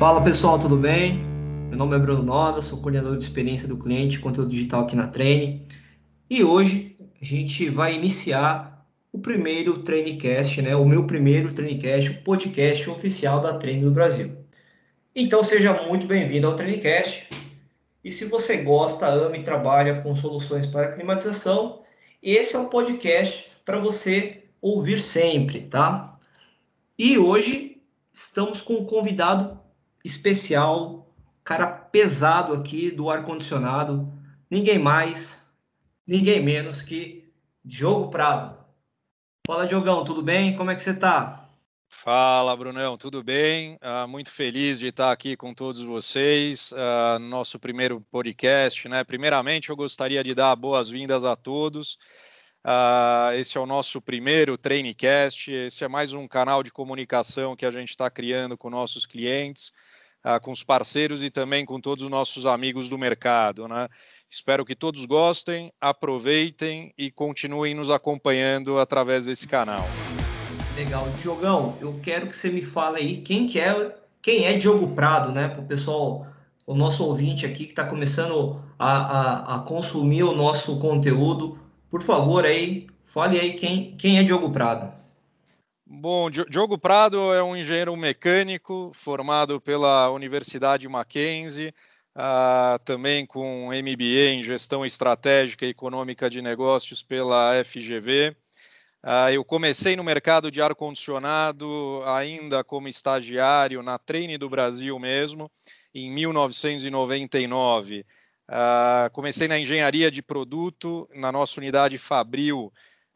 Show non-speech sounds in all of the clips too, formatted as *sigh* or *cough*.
Fala pessoal, tudo bem? Meu nome é Bruno Noda, sou coordenador de experiência do cliente conteúdo digital aqui na Treine. E hoje a gente vai iniciar o primeiro Trainecast, né? O meu primeiro Trainecast, o podcast oficial da Treine do Brasil. Então seja muito bem-vindo ao Trainecast. E se você gosta, ama e trabalha com soluções para climatização, esse é um podcast para você ouvir sempre, tá? E hoje estamos com um convidado especial, cara pesado aqui do ar-condicionado, ninguém mais, ninguém menos que Diogo Prado. Fala, Diogão, tudo bem? Como é que você tá? Fala, Brunão, tudo bem? Uh, muito feliz de estar aqui com todos vocês uh, no nosso primeiro podcast. Né? Primeiramente, eu gostaria de dar boas-vindas a todos. Uh, esse é o nosso primeiro Trainecast. Esse é mais um canal de comunicação que a gente está criando com nossos clientes uh, com os parceiros e também com todos os nossos amigos do mercado. Né? Espero que todos gostem, aproveitem e continuem nos acompanhando através desse canal. Legal. Diogão, eu quero que você me fale aí quem que é, quem é Diogo Prado, né? Para o pessoal, o nosso ouvinte aqui que está começando a, a, a, consumir o nosso conteúdo. Por favor, aí, fale aí quem, quem é Diogo Prado. Bom, Diogo Prado é um engenheiro mecânico formado pela Universidade Mackenzie, uh, também com MBA em Gestão Estratégica e Econômica de Negócios pela FGV. Uh, ah, eu comecei no mercado de ar-condicionado ainda como estagiário na Treine do Brasil mesmo, em 1999. Uh, ah, comecei na engenharia de produto, na nossa unidade Fabril,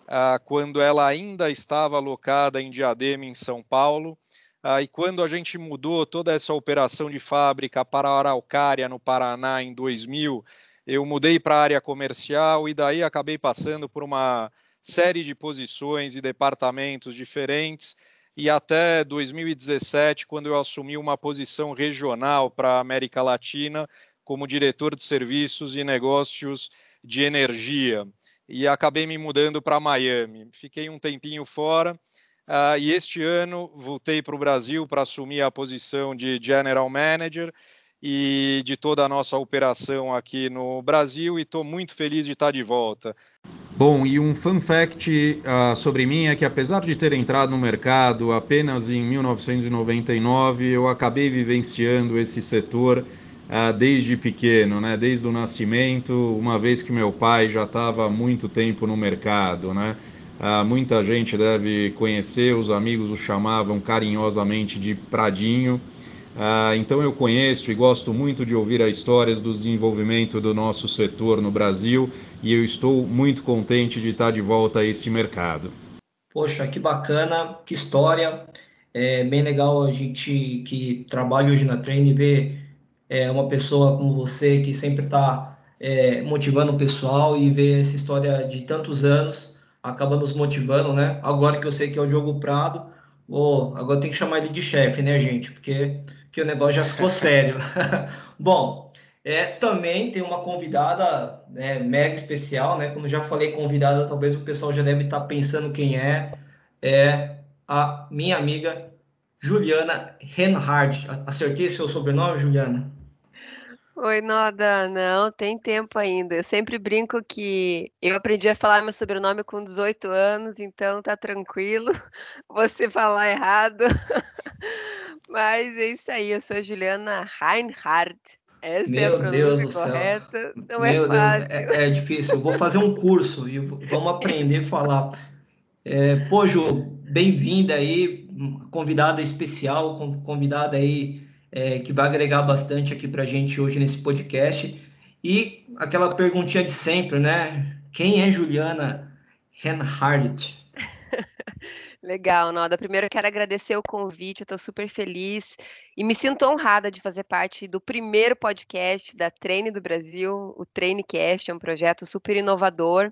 ah, quando ela ainda estava alocada em Diadema, em São Paulo. Ah, e quando a gente mudou toda essa operação de fábrica para Araucária, no Paraná, em 2000, eu mudei para a área comercial e daí acabei passando por uma série de posições e departamentos diferentes. E até 2017, quando eu assumi uma posição regional para a América Latina, como diretor de serviços e negócios de energia e acabei me mudando para Miami. Fiquei um tempinho fora uh, e este ano voltei para o Brasil para assumir a posição de General Manager e de toda a nossa operação aqui no Brasil e estou muito feliz de estar de volta. Bom, e um fun fact uh, sobre mim é que apesar de ter entrado no mercado apenas em 1999, eu acabei vivenciando esse setor ah, desde pequeno, né? desde o nascimento, uma vez que meu pai já estava há muito tempo no mercado. Né? Ah, muita gente deve conhecer, os amigos o chamavam carinhosamente de Pradinho. Ah, então eu conheço e gosto muito de ouvir as histórias do desenvolvimento do nosso setor no Brasil e eu estou muito contente de estar de volta a esse mercado. Poxa, que bacana, que história. É bem legal a gente que trabalha hoje na Treine ver é, uma pessoa como você que sempre está é, motivando o pessoal e ver essa história de tantos anos acaba nos motivando, né? Agora que eu sei que é o Diogo Prado, oh, agora tem que chamar ele de chefe, né, gente? Porque que o negócio já ficou *laughs* sério. *laughs* Bom, é, também tem uma convidada né, mega especial, né? Como já falei convidada, talvez o pessoal já deve estar tá pensando quem é. É a minha amiga Juliana Renhard. Acertei seu sobrenome, Juliana? Oi, Noda. Não, tem tempo ainda. Eu sempre brinco que eu aprendi a falar meu sobrenome com 18 anos, então tá tranquilo *laughs* você falar errado. *laughs* Mas é isso aí, eu sou Juliana Reinhardt. Essa meu é a Deus do correta. céu. Não é meu é fácil. Deus, é, é, difícil. Eu vou fazer um curso e vamos aprender a falar. É, pô, Ju, bem-vinda aí, convidada especial, convidada aí é, que vai agregar bastante aqui para a gente hoje nesse podcast. E aquela perguntinha de sempre, né? Quem é Juliana Henhardt? *laughs* Legal, Noda. Primeiro eu quero agradecer o convite, eu estou super feliz e me sinto honrada de fazer parte do primeiro podcast da Treine do Brasil, o Treinecast, é um projeto super inovador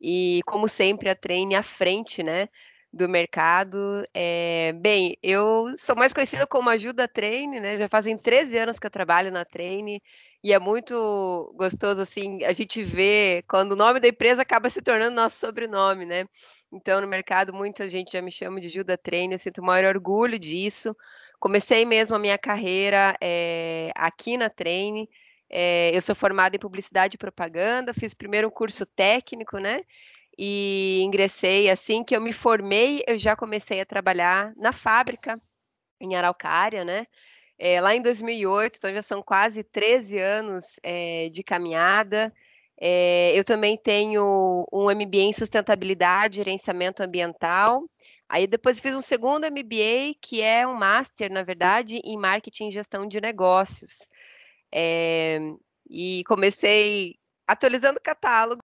e, como sempre, a Treine à frente, né? Do mercado. É, bem, eu sou mais conhecida como Ajuda Treine, né? Já fazem 13 anos que eu trabalho na Treine e é muito gostoso assim a gente ver quando o nome da empresa acaba se tornando nosso sobrenome, né? Então, no mercado, muita gente já me chama de Gil da Trainer, eu sinto o maior orgulho disso. Comecei mesmo a minha carreira é, aqui na Treine. É, eu sou formada em publicidade e propaganda, fiz primeiro um curso técnico, né? E ingressei assim que eu me formei, eu já comecei a trabalhar na fábrica em Araucária, né? É, lá em 2008, então já são quase 13 anos é, de caminhada. É, eu também tenho um MBA em sustentabilidade e gerenciamento ambiental. Aí depois fiz um segundo MBA, que é um master, na verdade, em marketing e gestão de negócios. É, e comecei atualizando o catálogo,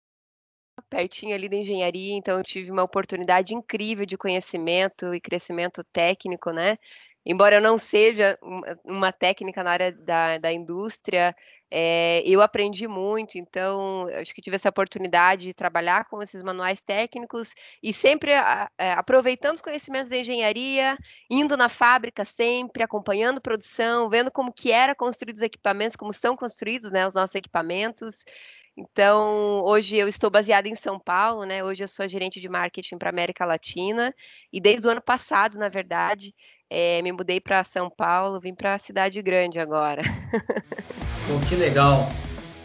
pertinho ali da engenharia, então eu tive uma oportunidade incrível de conhecimento e crescimento técnico, né? embora eu não seja uma técnica na área da, da indústria, é, eu aprendi muito, então acho que tive essa oportunidade de trabalhar com esses manuais técnicos e sempre a, aproveitando os conhecimentos da engenharia, indo na fábrica sempre, acompanhando produção, vendo como que era construídos os equipamentos, como são construídos né, os nossos equipamentos. Então, hoje eu estou baseada em São Paulo, né? Hoje eu sou gerente de marketing para América Latina e desde o ano passado, na verdade, é, me mudei para São Paulo, vim para a cidade grande agora. Que legal.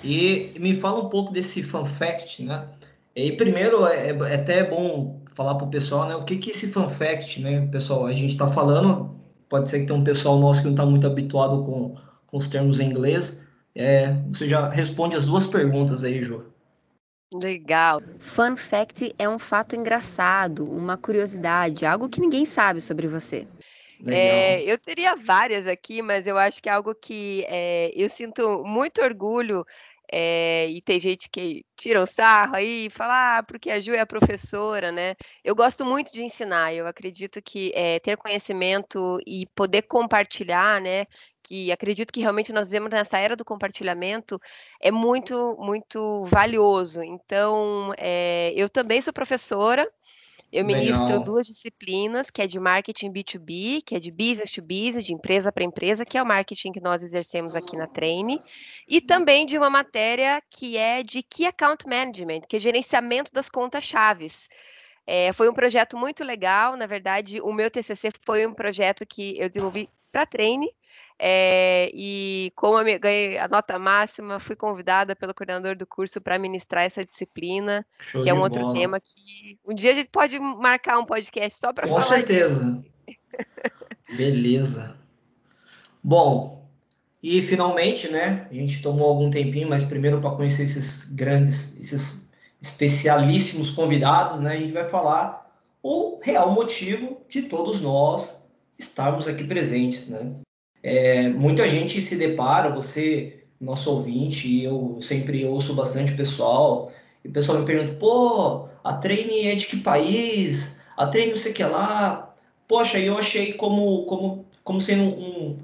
E me fala um pouco desse fun fact, né? E primeiro é, é até bom falar para o pessoal, né? O que que é esse fun fact, né? Pessoal, a gente está falando, pode ser que tenha um pessoal nosso que não está muito habituado com, com os termos em inglês. É, você já responde as duas perguntas aí, Ju. Legal. Fun fact é um fato engraçado, uma curiosidade, algo que ninguém sabe sobre você. É, eu teria várias aqui, mas eu acho que é algo que é, eu sinto muito orgulho. É, e tem gente que tira o sarro aí e fala, ah, porque a Ju é a professora, né? Eu gosto muito de ensinar, eu acredito que é, ter conhecimento e poder compartilhar, né? Que acredito que realmente nós vivemos nessa era do compartilhamento, é muito, muito valioso. Então, é, eu também sou professora, eu ministro Legal. duas disciplinas, que é de marketing B2B, que é de business to business, de empresa para empresa, que é o marketing que nós exercemos aqui na Treine, e também de uma matéria que é de Key Account Management, que é gerenciamento das contas chaves. É, foi um projeto muito legal, na verdade, o meu TCC foi um projeto que eu desenvolvi para Treine, é, e como eu ganhei a nota máxima, fui convidada pelo coordenador do curso para ministrar essa disciplina, Show que é um outro bola. tema que um dia a gente pode marcar um podcast só para falar. Com certeza. Beleza. Bom, e finalmente, né? A gente tomou algum tempinho, mas primeiro para conhecer esses grandes, esses especialíssimos convidados, né? A gente vai falar o real motivo de todos nós estarmos aqui presentes, né? É, muita gente se depara, você, nosso ouvinte, eu sempre ouço bastante pessoal, e o pessoal me pergunta, pô, a Treine é de que país? A Treine não sei o que lá. Poxa, eu achei como, como, como sendo um,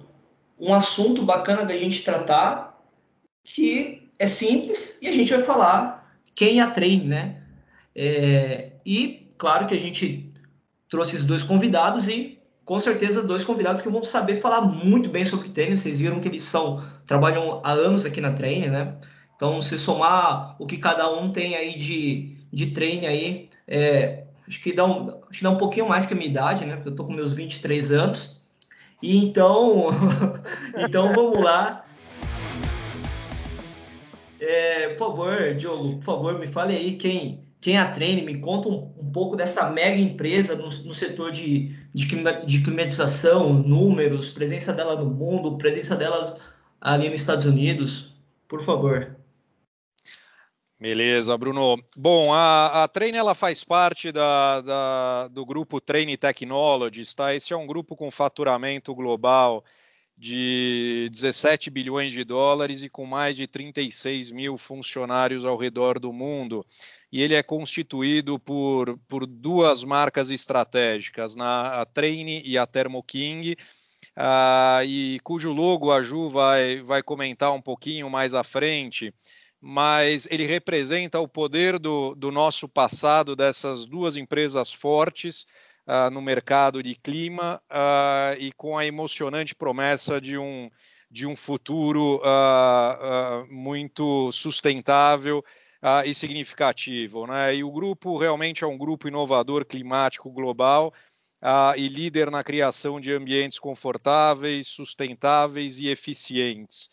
um assunto bacana da gente tratar, que é simples, e a gente vai falar quem é a Treine, né? É, e claro que a gente trouxe esses dois convidados e com certeza dois convidados que vão saber falar muito bem sobre treino. Vocês viram que eles são trabalham há anos aqui na treine, né? Então, se somar o que cada um tem aí de, de treino aí, é, acho, que dá um, acho que dá um pouquinho mais que a minha idade, né? Porque eu tô com meus 23 anos. E então, *laughs* então vamos lá. É, por favor, Diogo, por favor, me fale aí quem, quem a treine, me conta um, um pouco dessa mega empresa no, no setor de, de, de, climatização, números, presença dela no mundo, presença delas ali nos Estados Unidos, por favor. Beleza, Bruno. Bom, a, a Train ela faz parte da, da, do grupo Train Technologies, tá? Esse é um grupo com faturamento global de 17 bilhões de dólares e com mais de 36 mil funcionários ao redor do mundo. E ele é constituído por, por duas marcas estratégicas, na, a Traine e a Thermo King, uh, e cujo logo a Ju vai, vai comentar um pouquinho mais à frente, mas ele representa o poder do, do nosso passado dessas duas empresas fortes, uh, no mercado de clima uh, e com a emocionante promessa de um, de um futuro muito sustentável uh, e significativo. Né? E o grupo realmente é um grupo inovador climático global uh, e líder na criação de ambientes confortáveis, sustentáveis e eficientes.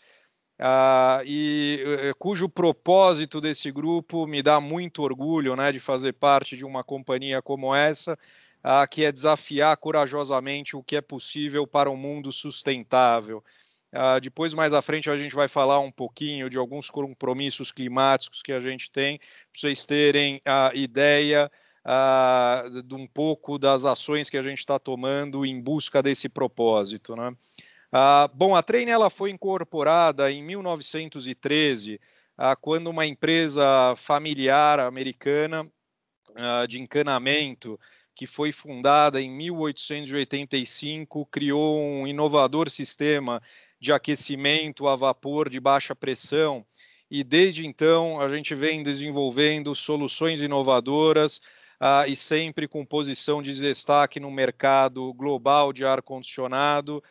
Uh, e uh, cujo propósito desse grupo me dá muito orgulho né, de fazer parte de uma companhia como essa, uh, que é desafiar corajosamente o que é possível para um mundo sustentável. Depois, mais à frente, a gente vai falar um pouquinho de alguns compromissos climáticos que a gente tem, para vocês terem a ideia uh, de um pouco das ações que a gente está tomando em busca desse propósito. Né? Uh, bom, a Train ela foi incorporada em 1913, uh, ah, quando uma empresa familiar americana de encanamento que foi fundada em 1885, criou um inovador sistema de aquecimento a vapor de baixa pressão. E desde então a gente vem desenvolvendo soluções inovadoras uh, e sempre com posição de destaque no mercado global de ar-condicionado,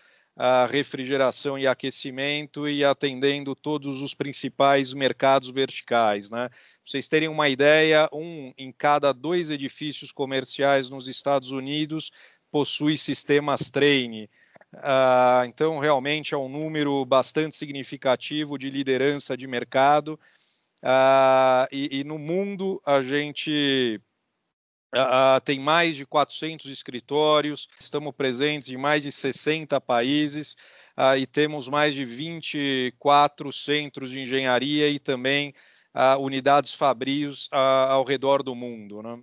refrigeração e aquecimento e atendendo todos os principais mercados verticais. Né? Vocês terem uma ideia, um em cada dois edifícios comerciais nos Estados Unidos possui sistemas Train. Uh, então, realmente é um número bastante significativo de liderança de mercado. Uh, e, e, no mundo a gente Uh, tem mais de 400 escritórios, estamos presentes em mais de 60 países e temos mais de 24 centros de engenharia e também unidades fabrios ao redor do mundo. Né?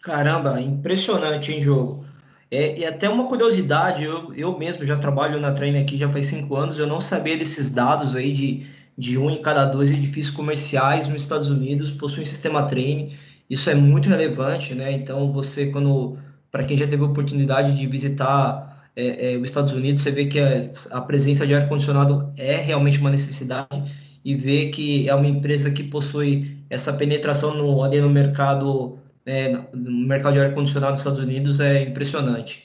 Caramba, impressionante, em jogo? É, e até uma curiosidade, eu, eu mesmo já trabalho na Train aqui já faz cinco anos, eu não sabia desses dados aí de, de um em cada dois edifícios comerciais nos Estados Unidos possuem sistema Train. Isso é muito relevante, né? Então, você, quando, para quem já teve a oportunidade de visitar é, é, os Estados Unidos, você vê que a, a presença de ar-condicionado é realmente uma necessidade e vê que é uma empresa que possui essa penetração no, ali no mercado, é, no mercado de ar-condicionado dos Estados Unidos é impressionante.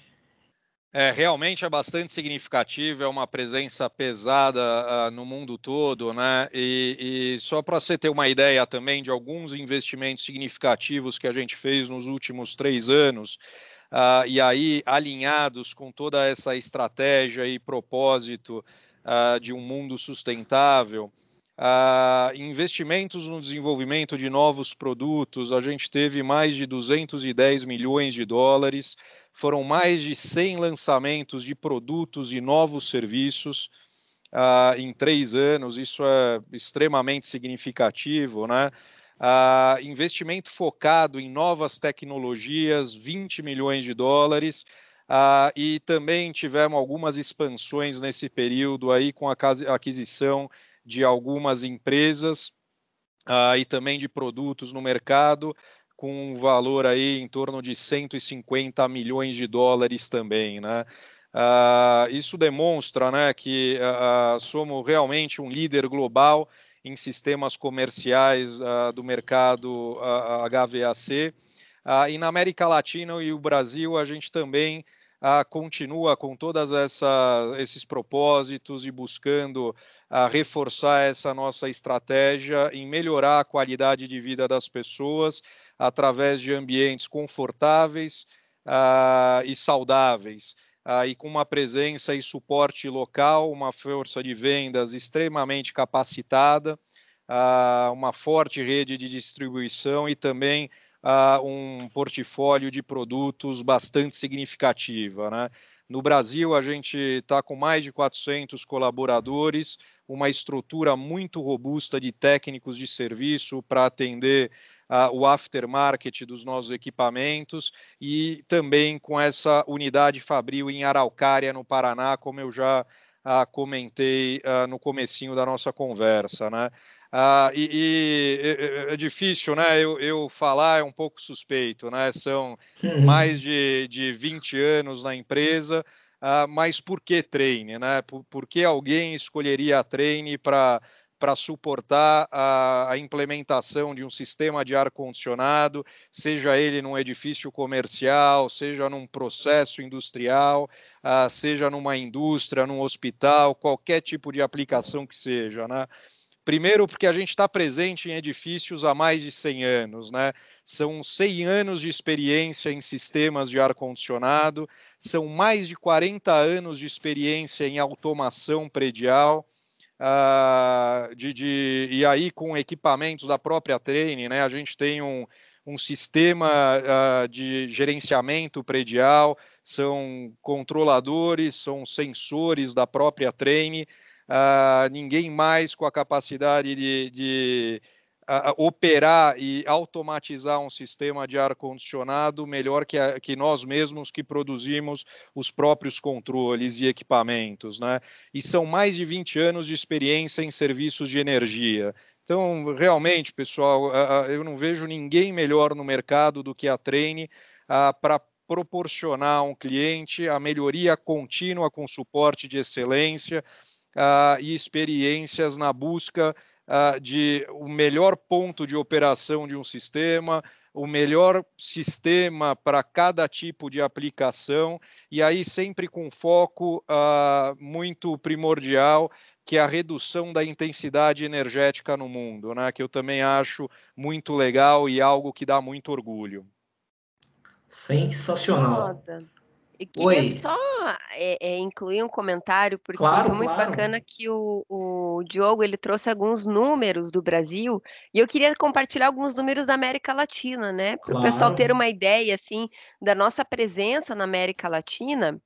É, realmente é bastante significativo, é uma presença pesada uh, no mundo todo, né? E, e só para você ter uma ideia também de alguns investimentos significativos que a gente fez nos últimos três anos, uh, e aí alinhados com toda essa estratégia e propósito uh, de um mundo sustentável. Uh, investimentos no desenvolvimento de novos produtos, a gente teve mais de 210 milhões de dólares, foram mais de 100 lançamentos de produtos e novos serviços uh, em três anos, isso é extremamente significativo, né? Uh, investimento focado em novas tecnologias, 20 milhões de dólares, uh, e também tivemos algumas expansões nesse período aí com a aquisição de algumas empresas uh, e também de produtos no mercado, com um valor aí em torno de 150 milhões de dólares também, né? Uh, isso demonstra né, que uh, somos realmente um líder global em sistemas comerciais uh, do mercado HVAC. e na América Latina e o Brasil, a gente também continua com todos esses propósitos e buscando a reforçar essa nossa estratégia em melhorar a qualidade de vida das pessoas através de ambientes confortáveis uh, e saudáveis. Uh, e com uma presença e suporte local, uma força de vendas extremamente capacitada, uh, uma forte rede de distribuição e também um portfólio de produtos bastante significativa. Né? No Brasil, a gente está com mais de 400 colaboradores, uma estrutura muito robusta de técnicos de serviço para atender uh, o aftermarket dos nossos equipamentos e também com essa unidade fabril em Araucária, no Paraná, como eu já uh, comentei uh, no comecinho da nossa conversa, né? E, e, é difícil, né? Eu, eu, falar é um pouco suspeito, né? São uhum. mais de, de 20 anos na empresa, uh, mas por que treine, né? Por, por que alguém escolheria a treine para para suportar a, a, implementação de um sistema de ar-condicionado, seja ele num edifício comercial, seja num processo industrial, uh, seja numa indústria, num hospital, qualquer tipo de aplicação que seja, né? Primeiro, porque a gente está presente em edifícios há mais de 100 anos, né? São 100 anos de experiência em sistemas de ar-condicionado, são mais de 40 anos de experiência em automação predial. Uh, de, de, e aí com equipamentos da própria Training, né? A gente tem um, um sistema uh, de gerenciamento predial, são controladores, são sensores da própria Training, uh, ninguém mais com a capacidade de, de uh, operar e automatizar um sistema de ar-condicionado melhor que, a, que nós mesmos que produzimos os próprios controles e equipamentos. Né? E são mais de 20 anos de experiência em serviços de energia. Então, realmente, pessoal, eu não vejo ninguém melhor no mercado do que a Treine para proporcionar a um cliente a melhoria contínua com suporte de excelência e experiências na busca de o melhor ponto de operação de um sistema, o melhor sistema para cada tipo de aplicação, e aí sempre com foco uh, muito primordial, que é a redução da intensidade energética no mundo, né? que eu também acho muito legal e algo que dá muito orgulho. Sensacional. E queria Oi. só é, é, incluir um comentário, porque claro, foi muito claro. bacana que o, o Diogo ele trouxe alguns números do Brasil, e eu queria compartilhar alguns números da América Latina, né? Para o pessoal ter uma ideia assim da nossa presença na América Latina,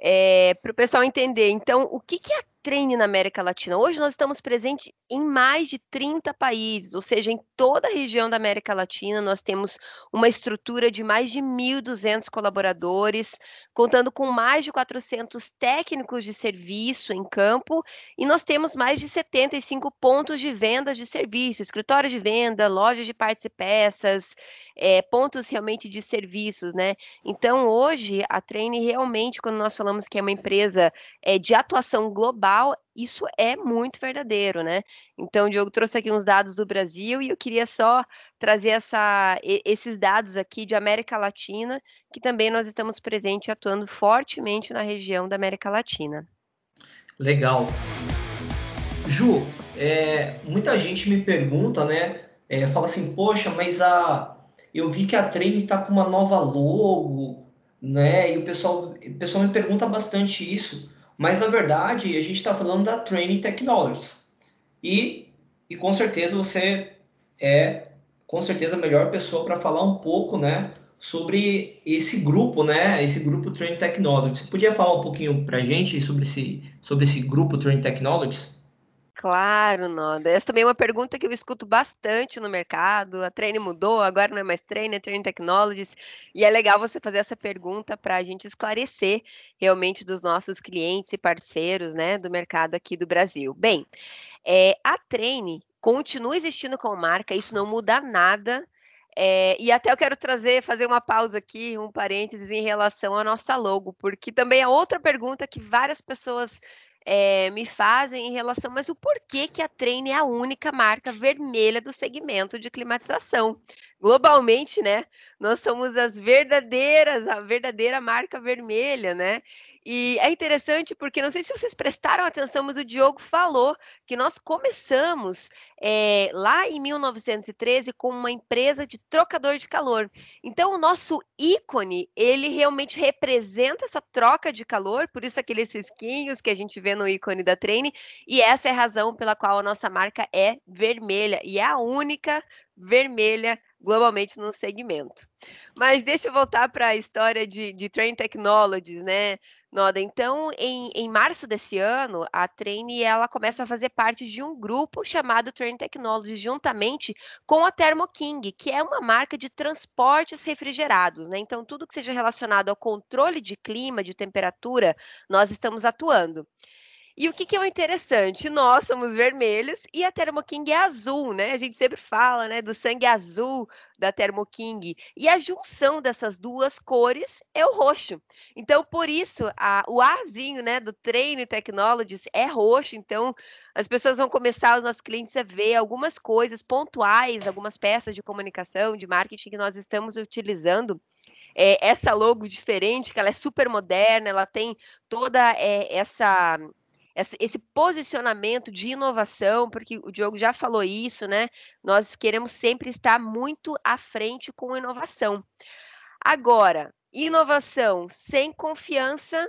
é, para o pessoal entender. Então, o que, que é a treine na América Latina. Hoje nós estamos presentes em mais de 30 países, ou seja, em toda a região da América Latina, nós temos uma estrutura de mais de 1.200 colaboradores, contando com mais de 400 técnicos de serviço em campo, e nós temos mais de 75 pontos de venda de serviço, escritórios de venda, lojas de partes e peças, é, pontos realmente de serviços, né? Então, hoje, a Treine realmente, quando nós falamos que é uma empresa é, de atuação global, global, isso é muito verdadeiro, né? Então, o Diogo trouxe aqui uns dados do Brasil e eu queria só trazer essa, esses dados aqui de América Latina, que também nós estamos presentes atuando fortemente na região da América Latina. Legal. Ju, é, muita gente me pergunta, né? É, fala assim, poxa, mas a, eu vi que a Treine está com uma nova logo, né? E o pessoal, o pessoal me pergunta bastante isso. Mas, na verdade, a gente está falando da Training Technologies. E, e com certeza você é, com certeza, a melhor pessoa para falar um pouco, né, sobre esse grupo, né, esse grupo Training Technologies. Você podia falar um pouquinho para a gente sobre esse, sobre esse grupo Training Technologies? Claro, Noda. Essa também é uma pergunta que eu escuto bastante no mercado. A Treine mudou, agora não é mais Treine, é Treine Technologies. E é legal você fazer essa pergunta para a gente esclarecer realmente dos nossos clientes e parceiros né, do mercado aqui do Brasil. Bem, é, a Treine continua existindo como marca, isso não muda nada. É, e até eu quero trazer, fazer uma pausa aqui, um parênteses em relação à nossa logo, porque também é outra pergunta que várias pessoas é, me fazem em relação, mas o porquê que a Trane é a única marca vermelha do segmento de climatização. Globalmente, né? Nós somos as verdadeiras, a verdadeira marca vermelha, né? E é interessante porque não sei se vocês prestaram atenção, mas o Diogo falou que nós começamos é, lá em 1913 com uma empresa de trocador de calor. Então, o nosso ícone, ele realmente representa essa troca de calor, por isso aqueles risquinhos que a gente vê no ícone da Treine, e essa é a razão pela qual a nossa marca é vermelha, e é a única vermelha globalmente no segmento. Mas deixa eu voltar para a história de, de Train Technologies, né? Noda, então, em, em março desse ano, a Train ela começa a fazer parte de um grupo chamado Train Technologies, juntamente com a Thermo King, que é uma marca de transportes refrigerados, né? Então, tudo que seja relacionado ao controle de clima, de temperatura, nós estamos atuando. E o que, que é o interessante? Nós somos vermelhos e a Thermo King é azul, né? A gente sempre fala, né, do sangue azul da Thermo King. E a junção dessas duas cores é o roxo. Então, por isso, a, o Azinho, né, do Train Technologies é roxo. Então, as pessoas vão começar, os nossos clientes, a ver algumas coisas pontuais, algumas peças de comunicação, de marketing que nós estamos utilizando é, essa logo diferente, que ela é super moderna, ela tem toda é, essa esse posicionamento de inovação, porque o Diogo já falou isso, né? Nós queremos sempre estar muito à frente com inovação. Agora, inovação sem confiança,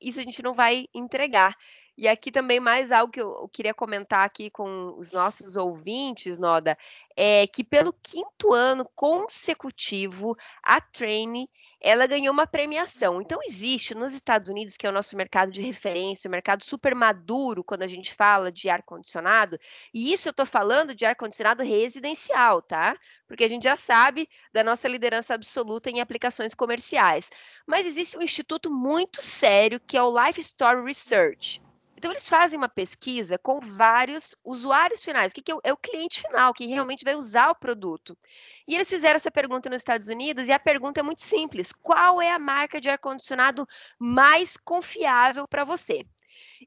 isso a gente não vai entregar. E aqui também mais algo que eu queria comentar aqui com os nossos ouvintes, Noda, é que pelo quinto ano consecutivo, a Train ela ganhou uma premiação. Então existe nos Estados Unidos, que é o nosso mercado de referência, o mercado super maduro quando a gente fala de ar condicionado, e isso eu estou falando de ar condicionado residencial, tá? Porque a gente já sabe da nossa liderança absoluta em aplicações comerciais. Mas existe um instituto muito sério que é o Life Story Research. Então, eles fazem uma pesquisa com vários usuários finais, que, que é, é o cliente final, que realmente vai usar o produto. E eles fizeram essa pergunta nos Estados Unidos, e a pergunta é muito simples: qual é a marca de ar-condicionado mais confiável para você?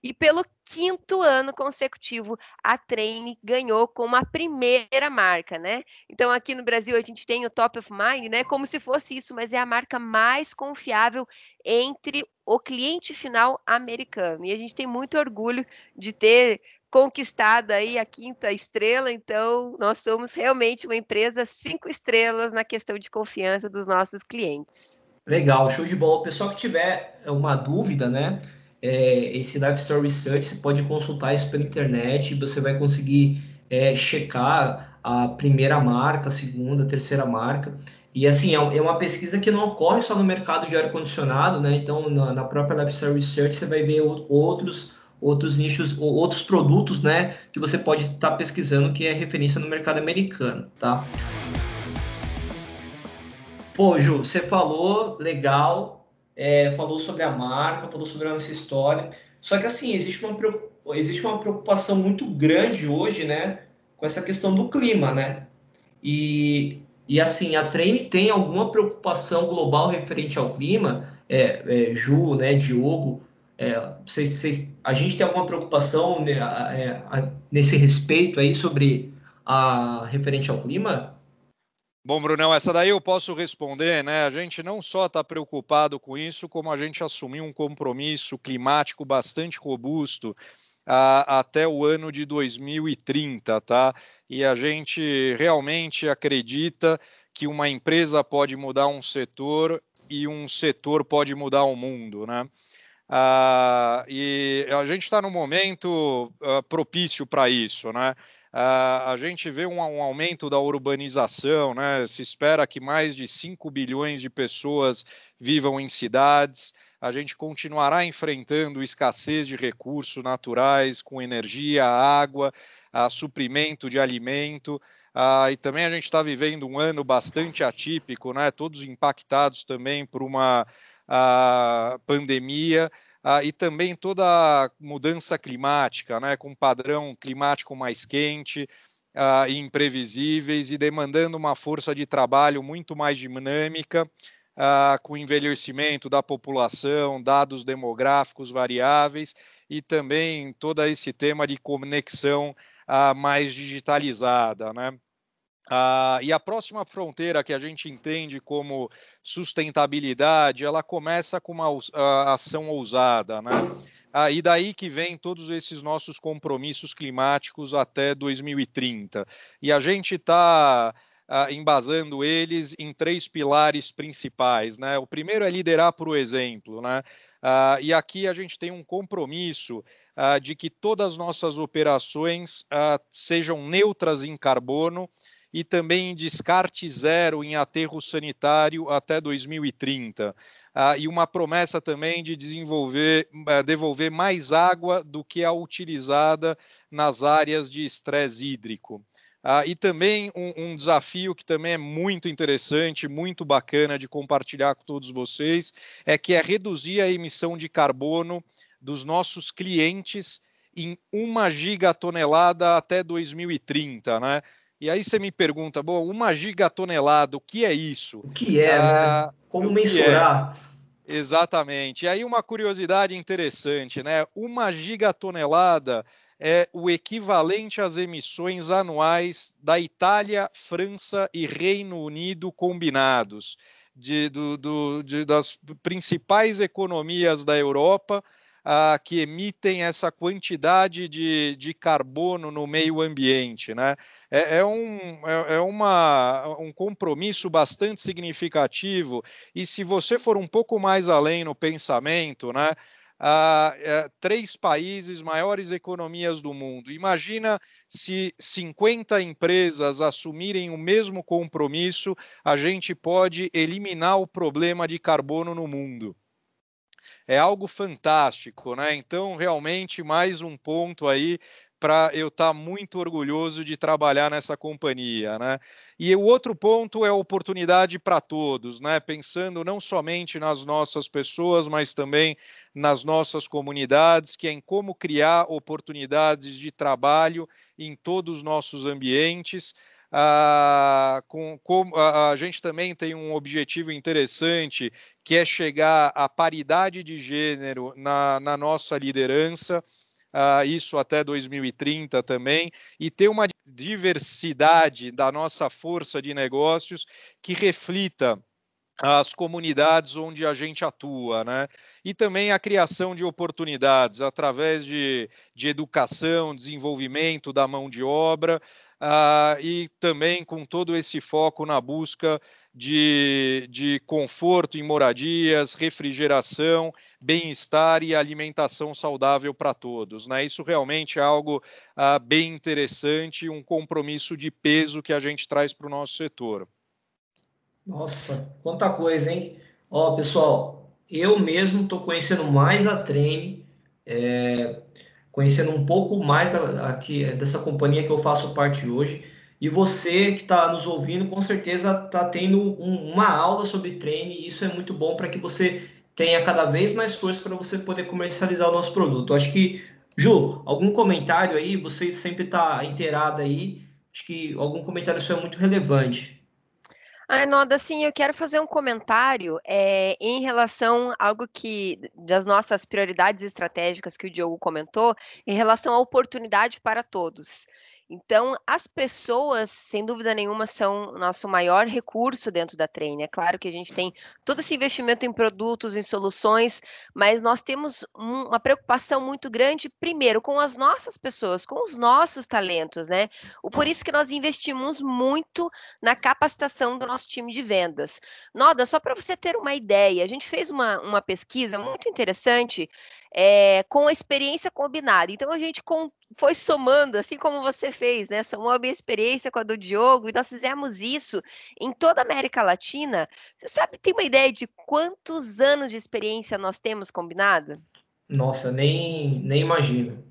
E pelo quinto ano consecutivo, a Train ganhou como a primeira marca, né? Então, aqui no Brasil, a gente tem o Top of Mind, né? Como se fosse isso, mas é a marca mais confiável entre o cliente final americano. E a gente tem muito orgulho de ter conquistado aí a quinta estrela, então nós somos realmente uma empresa cinco estrelas na questão de confiança dos nossos clientes. Legal, show de bola. O pessoal que tiver uma dúvida, né? É, esse Life Story Research, você pode consultar isso pela internet, você vai conseguir é, checar a primeira marca, a segunda, a terceira marca. E assim, é, é uma pesquisa que não ocorre só no mercado de ar-condicionado, né? Então, na, na própria Life Story Research, você vai ver outros outros nichos, outros produtos, né, que você pode estar tá pesquisando que é referência no mercado americano, tá? Pô, Ju, você falou legal, é, falou sobre a marca, falou sobre a nossa história. Só que assim, existe uma, existe uma preocupação muito grande hoje, né, com essa questão do clima, né? E, e assim, a Trend tem alguma preocupação global referente ao clima? É, é, Ju, né, Diogo, é, a gente tem alguma preocupação né, a, nesse respeito aí sobre a referente ao clima? Bom, Brunão, essa daí eu posso responder, né? A gente não só está preocupado com isso, como a gente assumiu um compromisso climático bastante robusto a, até o ano de 2030, tá? E a gente realmente acredita que uma empresa pode mudar um setor e um setor pode mudar o mundo, né? Ah, e a gente está no momento uh, propício para isso, né? A gente vê um, um, aumento da urbanização, né? se espera que mais de 5 bilhões de pessoas vivam em cidades. A gente continuará enfrentando escassez de recursos naturais, com energia, água, uh, suprimento de alimento. Uh, e também a gente está vivendo um ano bastante atípico, né? todos impactados também por uma pandemia ah, e também toda a mudança climática, né, com um padrão climático mais quente ah, imprevisíveis e demandando uma força de trabalho muito mais dinâmica, ah, com envelhecimento da população, dados demográficos variáveis e também todo esse tema de conexão ah, mais digitalizada, né? Ah, e a próxima fronteira que a gente entende como sustentabilidade, ela começa com uma uh, ação ousada, né? Ah, e daí que vem todos esses nossos compromissos climáticos até 2030. E a gente está ah, embasando eles em três pilares principais, né? O primeiro é liderar por exemplo, né? Ah, e aqui a gente tem um compromisso ah, de que todas as nossas operações ah, sejam neutras em carbono e também descarte zero em aterro sanitário até 2030. Ah, e uma promessa também de desenvolver, eh, devolver mais água do que a utilizada nas áreas de estresse hídrico. Ah, e também um, um, desafio que também é muito interessante, muito bacana de compartilhar com todos vocês, é que é reduzir a emissão de carbono dos nossos clientes em uma gigatonelada até 2030, né? E aí você me pergunta, bom, uma gigatonelada, o que é isso? O que é, né? ah, né? Como é? mensurar? É? Exatamente. E aí uma curiosidade interessante, né? Uma gigatonelada é o equivalente às emissões anuais da Itália, França e Reino Unido combinados, de, do, do, de, das principais economias da Europa, ah, que emitem essa quantidade de, de carbono no meio ambiente. Né? É, é, um, é, é uma, um compromisso bastante significativo, e se você for um pouco mais além no pensamento, né? Uh, três países, maiores economias do mundo. Imagina se 50 empresas assumirem o mesmo compromisso, a gente pode eliminar o problema de carbono no mundo é algo fantástico, né? Então, realmente, mais um ponto aí para eu estar tá muito orgulhoso de trabalhar nessa companhia, né? E o outro ponto é oportunidade para todos, né? Pensando não somente nas nossas pessoas, mas também nas nossas comunidades, que é em como criar oportunidades de trabalho em todos os nossos ambientes. Ah, com, com, a, a gente também tem um objetivo interessante, que é chegar à paridade de gênero na, na nossa liderança. Uh, isso até 2030 também, e ter uma diversidade da nossa força de negócios que reflita as comunidades onde a gente atua, né? E também a criação de oportunidades através de, de educação, desenvolvimento da mão de obra, uh, e também com todo esse foco na busca de, de conforto em moradias, refrigeração, bem-estar e alimentação saudável para todos. Né? Isso realmente é algo uh, bem interessante, um compromisso de peso que a gente traz para o nosso setor. Nossa, quanta coisa, hein? Ó, pessoal, eu mesmo estou conhecendo mais a Treine, é, conhecendo um pouco mais aqui dessa companhia que eu faço parte hoje. E você que está nos ouvindo, com certeza está tendo um, uma aula sobre treine, e isso é muito bom para que você tenha cada vez mais força para você poder comercializar o nosso produto. Acho que, Ju, algum comentário aí? Você sempre está inteirada aí. Acho que algum comentário seu é muito relevante. Ah, Noda, assim, eu quero fazer um comentário é, em relação a algo que, das nossas prioridades estratégicas que o Diogo comentou, em relação à oportunidade para todos. Então, as pessoas, sem dúvida nenhuma, são o nosso maior recurso dentro da Treine. É claro que a gente tem todo esse investimento em produtos, em soluções, mas nós temos um, uma preocupação muito grande, primeiro, com as nossas pessoas, com os nossos talentos, né? Por isso que nós investimos muito na capacitação do nosso time de vendas. Noda, só para você ter uma ideia, a gente fez uma, uma pesquisa muito interessante é, com a experiência combinada. Então a gente com, foi somando, assim como você fez, né? Somou a minha experiência com a do Diogo, e nós fizemos isso em toda a América Latina. Você sabe, tem uma ideia de quantos anos de experiência nós temos combinado? Nossa, nem, nem imagino.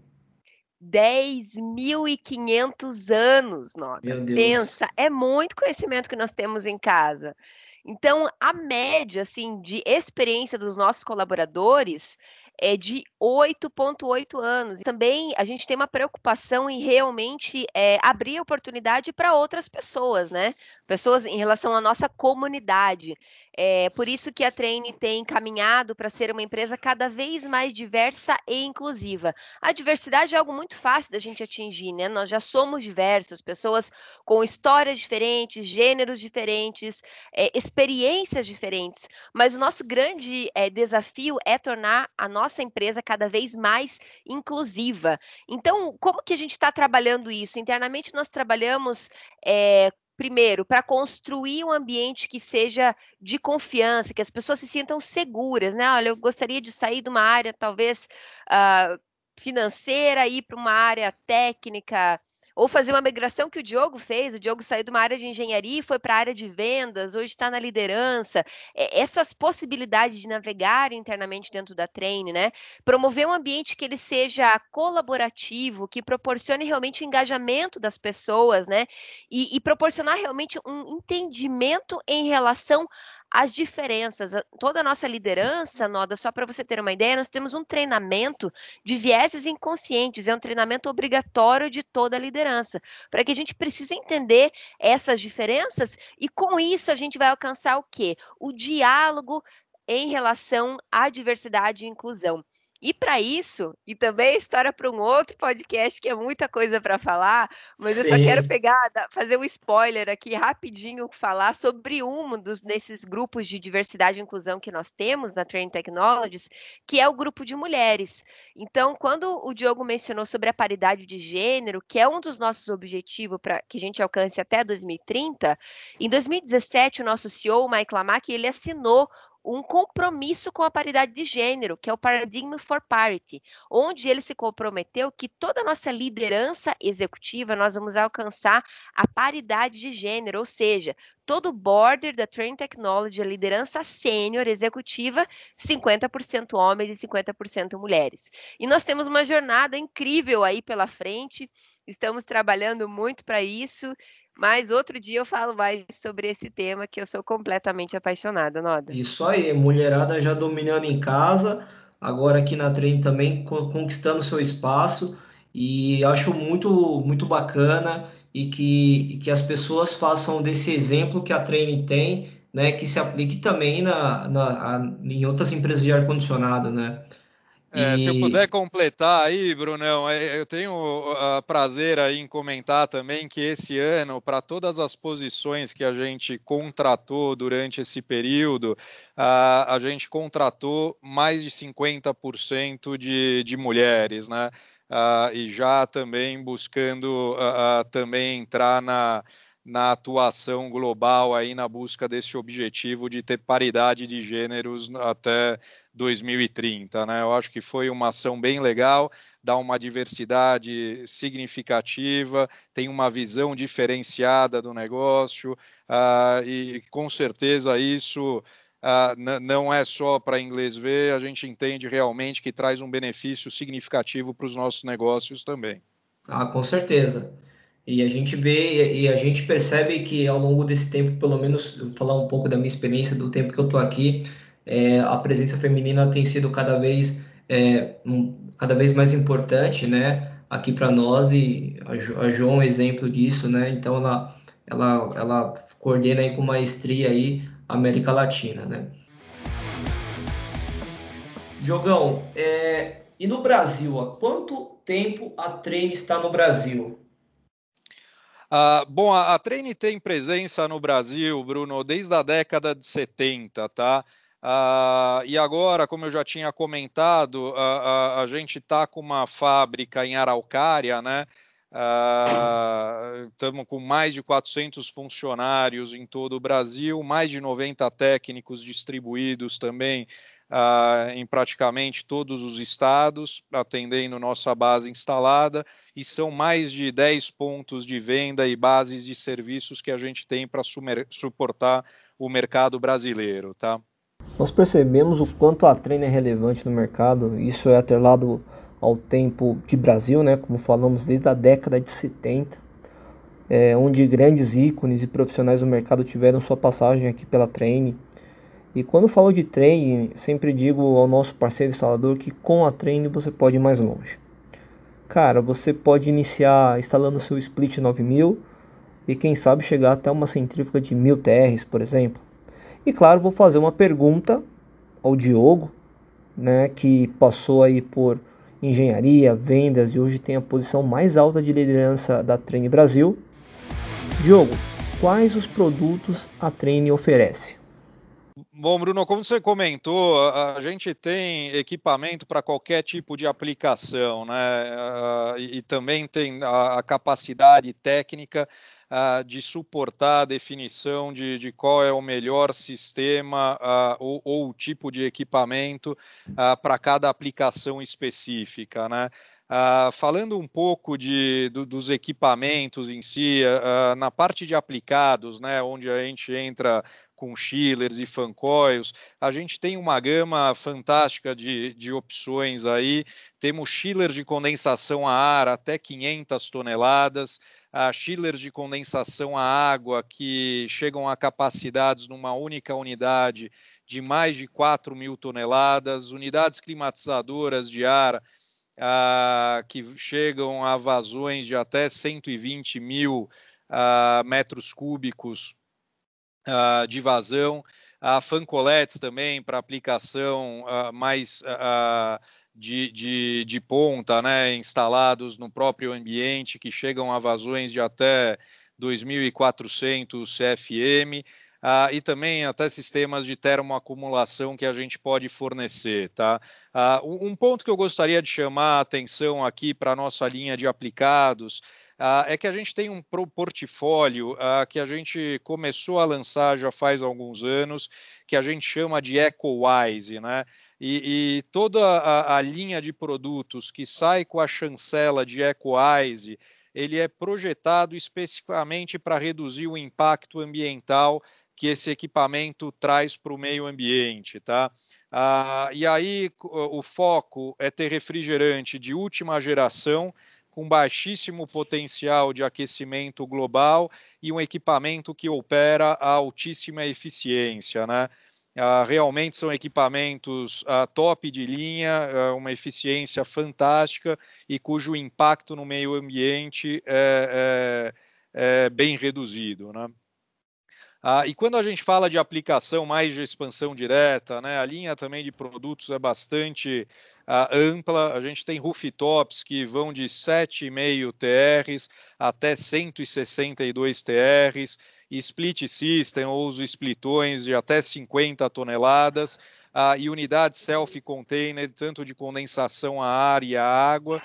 10.500 anos, Deus. Pensa, é muito conhecimento que nós temos em casa. Então, a média assim de experiência dos nossos colaboradores é de 8,8 anos. Também a gente tem uma preocupação em realmente é, abrir oportunidade para outras pessoas, né? Pessoas em relação à nossa comunidade. É por isso que a Treine tem caminhado para ser uma empresa cada vez mais diversa e inclusiva. A diversidade é algo muito fácil da gente atingir, né? Nós já somos diversos, pessoas com histórias diferentes, gêneros diferentes, é, experiências diferentes. Mas o nosso grande é, desafio é tornar a nossa empresa cada vez mais inclusiva. Então, como que a gente está trabalhando isso? Internamente, nós trabalhamos é, primeiro, para construir um ambiente que seja de confiança, que as pessoas se sintam seguras, né? Olha, eu gostaria de sair de uma área talvez uh, financeira, ir para uma área técnica, ou fazer uma migração que o Diogo fez. O Diogo saiu de uma área de engenharia e foi para a área de vendas, hoje está na liderança. É, essas possibilidades de navegar internamente dentro da Treine, né? Promover um ambiente que ele seja colaborativo, que proporcione realmente o engajamento das pessoas, né? E, e proporcionar realmente um entendimento em relação as diferenças. Toda a nossa liderança, Noda, só para você ter uma ideia, nós temos um treinamento de vieses inconscientes, é um treinamento obrigatório de toda a liderança, para que a gente precise entender essas diferenças e com isso a gente vai alcançar o quê? O diálogo em relação à diversidade e inclusão. E para isso, e também história para um outro podcast que é muita coisa para falar, mas Sim. eu só quero pegar, fazer um spoiler aqui rapidinho, falar sobre um dos nesses grupos de diversidade e inclusão que nós temos na Training Technologies, que é o grupo de mulheres. Então, quando o Diogo mencionou sobre a paridade de gênero, que é um dos nossos objetivos para que a gente alcance até 2030, em 2017 o nosso CEO, Mike Lamack, ele assinou um compromisso com a paridade de gênero, que é o Paradigm for Parity, onde ele se comprometeu que toda a nossa liderança executiva nós vamos alcançar a paridade de gênero, ou seja, todo o border da Train Technology, a liderança sênior executiva, 50% homens e 50% mulheres. E nós temos uma jornada incrível aí pela frente, estamos trabalhando muito para isso mas outro dia eu falo mais sobre esse tema que eu sou completamente apaixonada, Noda. Isso aí, mulherada já dominando em casa, agora aqui na Treino também conquistando seu espaço e acho muito muito bacana e que, e que as pessoas façam desse exemplo que a Treino tem, né, que se aplique também na, na, em outras empresas de ar-condicionado, né? É, e... Se eu puder completar aí, Brunão, é, eu tenho o prazer aí em comentar também que esse ano, para todas as posições que a gente contratou durante esse período, a, a gente contratou mais de 50% de, de mulheres, né? Uh, e já também buscando uh, uh, também entrar na, na atuação global aí na busca desse objetivo de ter paridade de gêneros até 2030, né? Eu acho que foi uma ação bem legal, dá uma diversidade significativa, tem uma visão diferenciada do negócio uh, e com certeza isso Uh, não é só para inglês ver, a gente entende realmente que traz um benefício significativo para os nossos negócios também. Ah, com certeza. E a gente vê e a gente percebe que ao longo desse tempo, pelo menos vou falar um pouco da minha experiência, do tempo que eu estou aqui, é, a presença feminina tem sido cada vez, é, um, cada vez mais importante, né? Aqui para nós e a, jo, a João é um exemplo disso, né? Então ela, ela, ela coordena aí com maestria aí a América Latina, né? Diogão, é, e no Brasil, há quanto tempo a Treine está no Brasil? Uh, bom, a, a Treine tem presença no Brasil, Bruno, desde a década de 70, tá? Uh, e agora, como eu já tinha comentado, a, a gente está com uma fábrica em Araucária, né? Estamos uh, com mais de 400 funcionários em todo o Brasil, mais de 90 técnicos distribuídos também uh, em praticamente todos os estados, atendendo nossa base instalada, e são mais de 10 pontos de venda e bases de serviços que a gente tem para suportar o mercado brasileiro. Tá? Nós percebemos o quanto a treina é relevante no mercado, isso é atrelado ao tempo de Brasil, né, como falamos desde a década de 70, é, onde grandes ícones e profissionais do mercado tiveram sua passagem aqui pela Treine e quando falo de training, sempre digo ao nosso parceiro instalador que com a training você pode ir mais longe. Cara, você pode iniciar instalando seu split 9000 e quem sabe chegar até uma centrífuga de 1000 TRs, por exemplo. E claro, vou fazer uma pergunta ao Diogo, né, que passou aí por engenharia, vendas e hoje tem a posição mais alta de liderança da Treine Brasil. Diogo, quais os produtos a Treine oferece? Bom, Bruno, como você comentou, a, gente tem equipamento para qualquer tipo de aplicação, né? e, e, também tem a capacidade técnica de suportar a definição de, de, qual é o melhor sistema ou, ou, tipo de equipamento para cada aplicação específica, né? Falando um pouco de, do, dos equipamentos em si, na parte de aplicados, né, onde a gente entra com chillers e fancoils. A gente tem uma gama fantástica de, de opções aí. Temos chillers de condensação a ar até 500 toneladas, a chillers de condensação a água que chegam a capacidades numa única unidade de mais de 4 mil toneladas, unidades climatizadoras de ar ah, que chegam a vazões de até 120 mil ah, metros cúbicos uh, de vazão, a fancoletes também para aplicação mais de, de, de ponta, né, instalados no próprio ambiente, que chegam a vazões de até 2.400 CFM, ah, e também até sistemas de termoacumulação que a gente pode fornecer. Tá? Ah, um ponto que eu gostaria de chamar a atenção aqui para a nossa linha de aplicados ah, é que a gente tem um portfólio ah, que a gente começou a lançar já faz alguns anos, que a gente chama de EcoWise, né? E, e toda a, a, linha de produtos que sai com a chancela de EcoWise, ele é projetado especificamente para reduzir o impacto ambiental que esse equipamento traz para o meio ambiente, tá? Ah, e aí o foco é ter refrigerante de última geração com baixíssimo potencial de aquecimento global e um equipamento que opera a altíssima eficiência, né? Uh, realmente são equipamentos uh, top de linha, uh, uma eficiência fantástica e cujo impacto no meio ambiente é, é, é bem reduzido. Né? e quando a gente fala de aplicação mais de expansão direta, né, a linha também de produtos é bastante ampla. A gente tem rooftops que vão de 7,5 TRs até 162 TRs split system ou os splitões de até 50 toneladas, e unidades self-contained, tanto de condensação a ar e a água,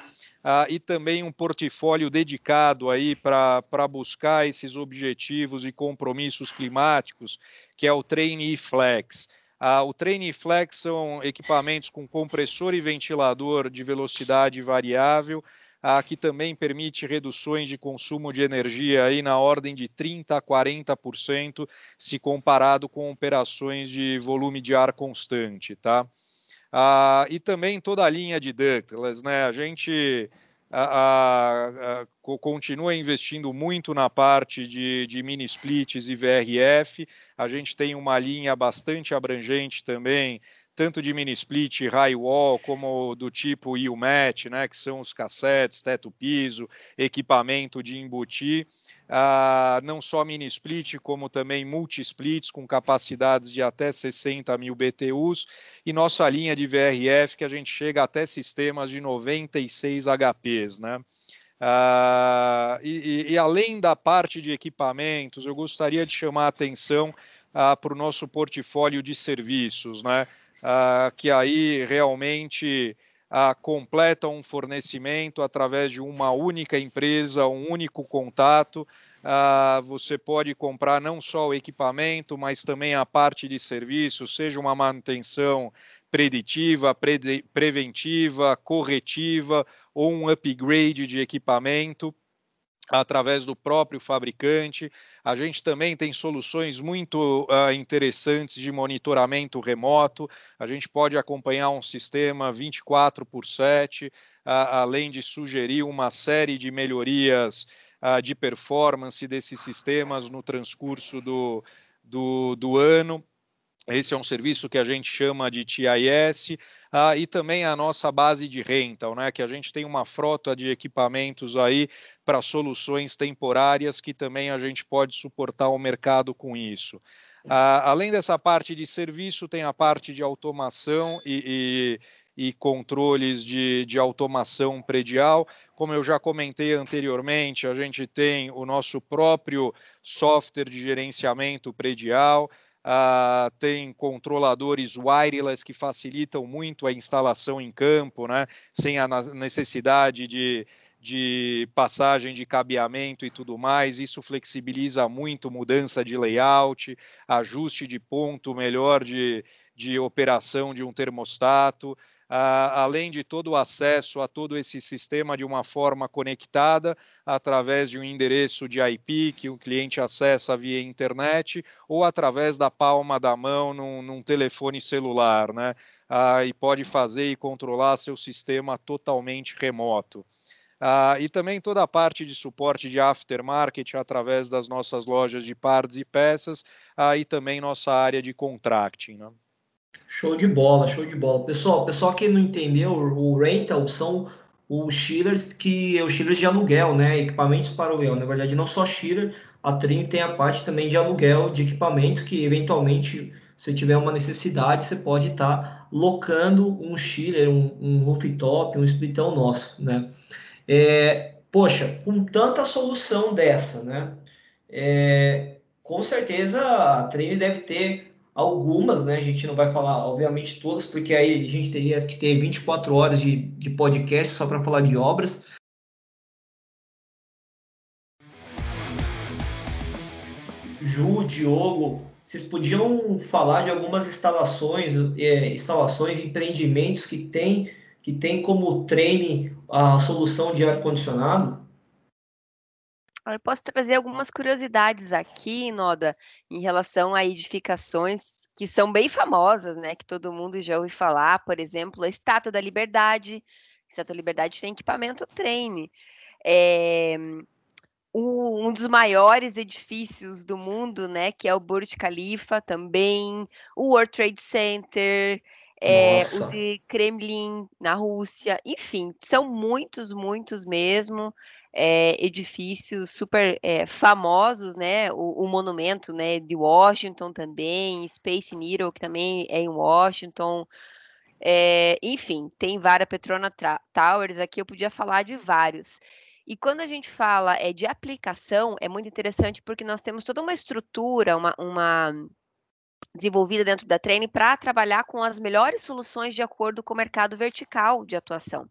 e também um portfólio dedicado aí para buscar esses objetivos e compromissos climáticos, que é o Trainee Flex. Ah, o Trainee Flex são equipamentos com compressor e ventilador de velocidade variável, ah, que também permite reduções de consumo de energia aí na ordem de 30% a 40%, se comparado com operações de volume de ar constante. Tá? Ah, e também toda a linha de ductless, né? A gente a, a, continua investindo muito na parte de, de mini splits e VRF. A gente tem uma linha bastante abrangente também tanto de mini split, high wall, como do tipo UMAT, né, que são os cassetes, teto piso, equipamento de embutir, ah, não só mini split, como também multi splits com capacidades de até 60 mil BTUs, e nossa linha de VRF que a gente chega até sistemas de 96 HPs, né? Ah, e, e, e, além da parte de equipamentos, eu gostaria de chamar a atenção ah, para o nosso portfólio de serviços, né? Uh, que aí realmente uh, completa um fornecimento através de uma única empresa, um único contato. Uh, você pode comprar não só o equipamento, mas também a parte de serviço, seja uma manutenção preditiva, pre preventiva, corretiva ou um upgrade de equipamento através do próprio fabricante. A gente também tem soluções muito uh, interessantes de monitoramento remoto. A gente pode acompanhar um sistema 24 por 7, uh, além de sugerir uma série de melhorias uh, de performance desses sistemas no transcurso do, do, do ano. Esse é um serviço que a gente chama de TIS, ah, e também a nossa base de rental, né, que a gente tem uma frota de equipamentos aí para soluções temporárias que também a gente pode suportar o mercado com isso. Ah, além dessa parte de serviço, tem a parte de automação e, e, e controles de, de automação predial. Como eu já comentei anteriormente, a gente tem o nosso próprio software de gerenciamento predial, Uh, tem controladores wireless que facilitam muito a instalação em campo, né? sem a necessidade de, de passagem de cabeamento e tudo mais. Isso flexibiliza muito mudança de layout, ajuste de ponto melhor de, de operação de um termostato além de todo o acesso a todo esse sistema de uma forma conectada, através de um endereço de IP que o cliente acessa via internet, ou através da palma da mão num, num telefone celular, né? E pode fazer e controlar seu sistema totalmente remoto. E também toda a parte de suporte de aftermarket através das nossas lojas de partes e peças, e também nossa área de contracting. Né? Show de bola, show de bola. Pessoal, pessoal que não entendeu, o rental são os chillers que os chillers de aluguel, né? Equipamentos para aluguel. Na verdade, não só chiller, a Trim tem a parte também de aluguel de equipamentos que eventualmente se tiver uma necessidade, você pode estar tá locando um chiller, um, um rooftop, um splitão nosso, né? É, poxa, com tanta solução dessa, né? É, com certeza a Trine deve ter algumas, né? A gente não vai falar, obviamente, todas, porque aí a gente teria que ter 24 horas de, de podcast só para falar de obras. Ju, Diogo, vocês podiam falar de algumas instalações, é, instalações, empreendimentos que tem que tem como treine a solução de ar condicionado? Eu posso trazer algumas curiosidades aqui, Noda, em relação a edificações que são bem famosas, né? Que todo mundo já ouviu falar, por exemplo, a Estátua da Liberdade. A Estátua da Liberdade tem equipamento treine. É, um dos maiores edifícios do mundo, né? Que é o Burj Khalifa também, o World Trade Center, é, o de Kremlin na Rússia, enfim, são muitos, muitos mesmo é, edifícios super é, famosos, né? O, o, monumento, né, de Washington também, Space Needle que também é em Washington. É, enfim, tem várias Petrona Towers. Aqui eu podia falar de vários. E quando a gente fala é, de aplicação, é muito interessante porque nós temos toda uma estrutura, uma, uma desenvolvida dentro da Treine para trabalhar com as melhores soluções de acordo com o mercado vertical de atuação.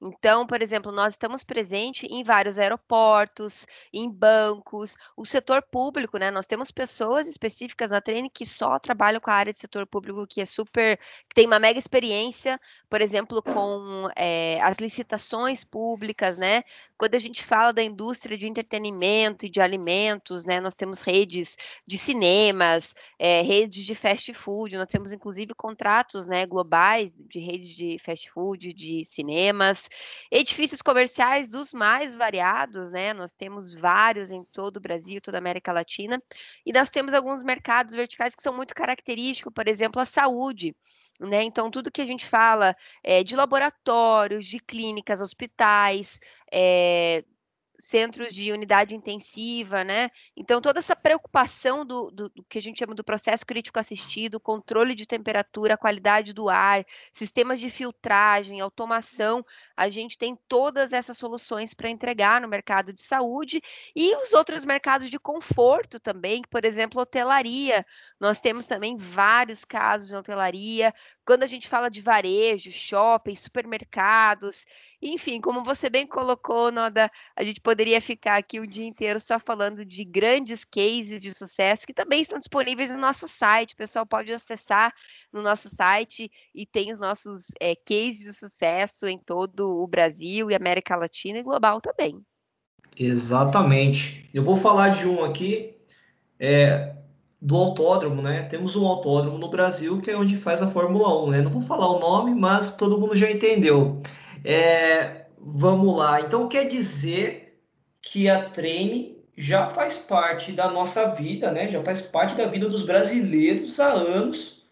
Então, por exemplo, nós estamos presentes em vários aeroportos, em bancos, o setor público, né? Nós temos pessoas específicas na Treine que só trabalham com a área de setor público, que é super, que tem uma mega experiência, por exemplo, com é, as licitações públicas, né? Quando a gente fala da indústria de entretenimento e de alimentos, né? Nós temos redes de cinemas, é, redes de fast food, nós temos inclusive contratos, né, globais de redes de fast food, de cinemas. Edifícios comerciais dos mais variados, né? Nós temos vários em todo o Brasil, toda a América Latina, e nós temos alguns mercados verticais que são muito característicos, por exemplo, a saúde. Né? Então, tudo que a gente fala é, de laboratórios, de clínicas, hospitais, é, centros de unidade intensiva, né? Então, toda essa preocupação do, do, do, que a gente chama do processo crítico assistido, controle de temperatura, qualidade do ar, sistemas de filtragem, automação, a gente tem todas essas soluções para entregar no mercado de saúde e os outros mercados de conforto também, por exemplo, hotelaria. Nós temos também vários casos de hotelaria. Quando a gente fala de varejo, shopping, supermercados, enfim, como você bem colocou, Noda, a gente poderia ficar aqui o dia inteiro só falando de grandes cases de sucesso que também estão disponíveis no nosso site. O pessoal pode acessar no nosso site e tem os nossos é, cases de sucesso em todo o Brasil e América Latina e global também. Exatamente. Eu vou falar de um aqui, é, do autódromo, né? Temos um autódromo no Brasil que é onde faz a Fórmula 1, né? Não vou falar o nome, mas todo mundo já entendeu. É, vamos lá. Então quer dizer que a treine já faz parte da nossa vida, né? Já faz parte da vida dos brasileiros há anos.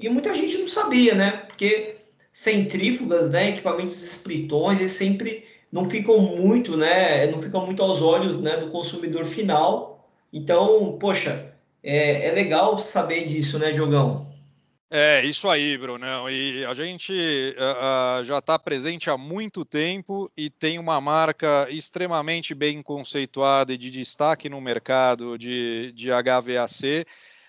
E muita gente não sabia, né? Porque centrífugas, né, equipamentos splitões, eles sempre não ficam muito, né, não ficam muito aos olhos, né, do consumidor final. Então, poxa, é, é legal saber disso, né, Jogão? É, isso aí, Brunão. E a gente uh, já está presente há muito tempo e tem uma marca extremamente bem conceituada e de destaque no mercado de, de HVAC.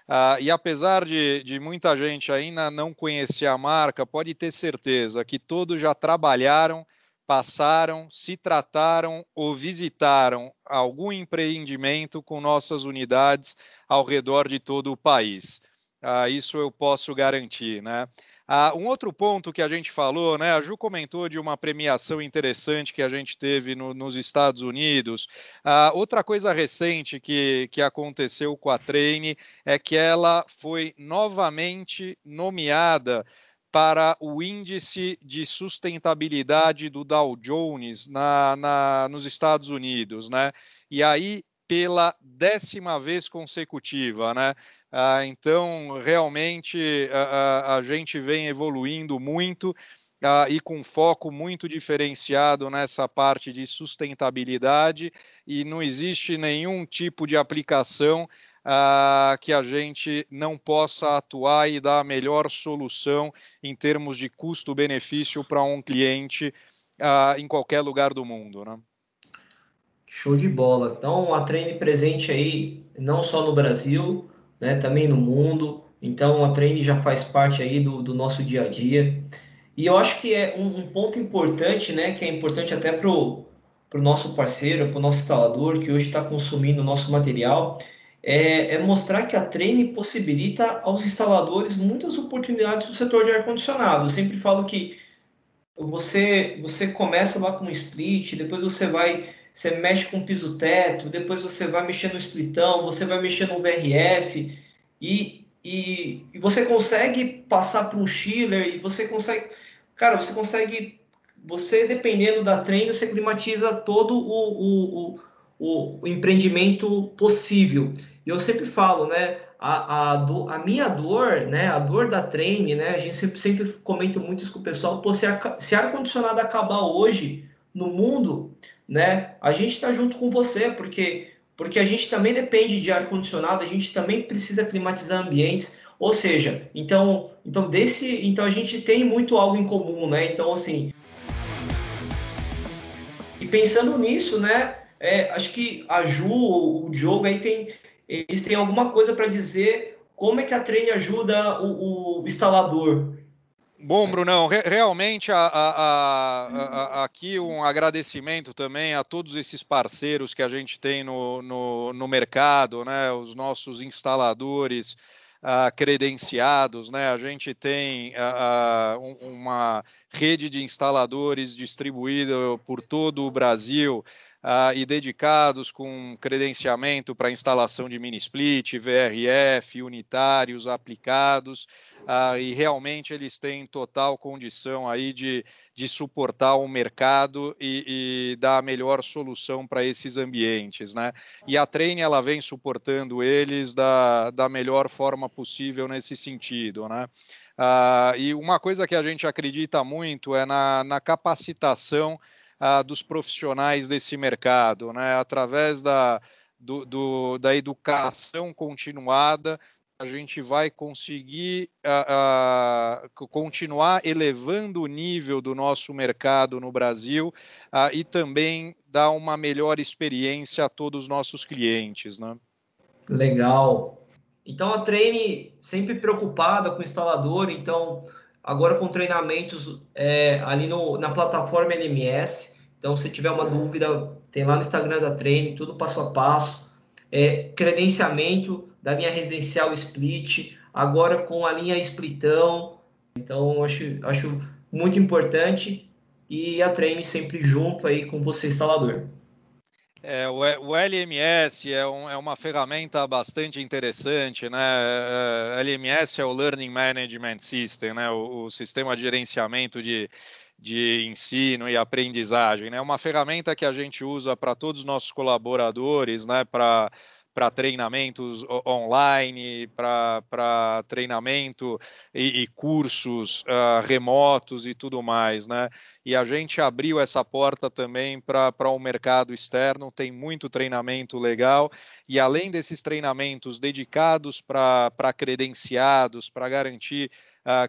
Uh, e apesar de, de muita gente ainda não conhecer a marca, pode ter certeza que todos já trabalharam, passaram, se trataram ou visitaram algum empreendimento com nossas unidades ao redor de todo o país. Ah, isso eu posso garantir, né? Ah, um outro ponto que a gente falou, né? A Ju comentou de uma premiação interessante que a gente teve no, nos Estados Unidos. Ah, outra coisa recente que, que aconteceu com a Treine é que ela foi novamente nomeada para o índice de sustentabilidade do Dow Jones na, na, nos Estados Unidos, né? E aí pela décima vez consecutiva, né? Ah, então, realmente, a, a, gente vem evoluindo muito ah, e com foco muito diferenciado nessa parte de sustentabilidade, e não existe nenhum tipo de aplicação uh, que a gente não possa atuar e dar a melhor solução em termos de custo-benefício para um cliente uh, em qualquer lugar do mundo. Né? Show de bola. Então, a Treine presente aí, não só no Brasil, né, também no mundo. Então, a Treine já faz parte aí do, do nosso dia a dia. E eu acho que é um, um ponto importante, né, que é importante até para o nosso parceiro, para o nosso instalador, que hoje está consumindo o nosso material, é, é, mostrar que a Treine possibilita aos instaladores muitas oportunidades no setor de ar-condicionado. Eu sempre falo que você, você começa lá com um split, depois você vai você mexe com piso teto, depois você vai mexer no splitão, você vai mexer no VRF e, e, e você consegue passar para um chiller e você consegue, cara, você consegue, você dependendo da treino, você climatiza todo o, o, o, o empreendimento possível. E eu sempre falo, né, a, a, do, a minha dor, né, a dor da treine, né, a gente sempre, sempre comenta muito isso com o pessoal, pô, se, se ar-condicionado acabar hoje no mundo, né? A gente está junto com você, porque porque a gente também depende de ar condicionado, a gente também precisa climatizar ambientes, ou seja, então então desse então a gente tem muito algo em comum, né? Então assim e pensando nisso, né? É, acho que a Ju, o Diogo aí tem eles têm alguma coisa para dizer como é que a Treine ajuda o, o instalador, Bom, Brunão, re realmente a, a, a, aqui um agradecimento também a todos esses parceiros que a gente tem no, no, no mercado, né? Os nossos instaladores uh, credenciados, né? A gente tem uh, uma rede de instaladores distribuída por todo o Brasil. Uh, e dedicados com credenciamento para instalação de mini split, VRF, unitários aplicados uh, e realmente eles têm total condição aí de, de suportar o mercado e, e dar a melhor solução para esses ambientes, né? E a Train ela vem suportando eles da, da melhor forma possível nesse sentido, né? Uh, e uma coisa que a gente acredita muito é na, na capacitação uh, dos profissionais desse mercado, né? Através da, do, do, da educação continuada a gente vai conseguir continuar elevando o nível do nosso mercado no Brasil e também dar uma melhor experiência a todos os nossos clientes. Né? Legal. Então a Treine sempre preocupada com o instalador, então agora com treinamentos é, ali no, na plataforma LMS. Então, se tiver uma dúvida, tem lá no Instagram da Treine, tudo passo a passo. É, credenciamento da linha residencial split, agora com a linha splitão. Então, acho, acho muito importante e a Treine sempre junto aí com você, instalador. É, o, LMS é, um, é, uma ferramenta bastante interessante, né? É, LMS é o Learning Management System, né? O, o sistema de gerenciamento de, de ensino e aprendizagem, né? É uma ferramenta que a gente usa para todos os nossos colaboradores, né? Para para treinamentos online, para treinamento e, e cursos uh, remotos e tudo mais, né? E a gente abriu essa porta também para o um mercado externo, tem muito treinamento legal, e além desses treinamentos dedicados para credenciados, para garantir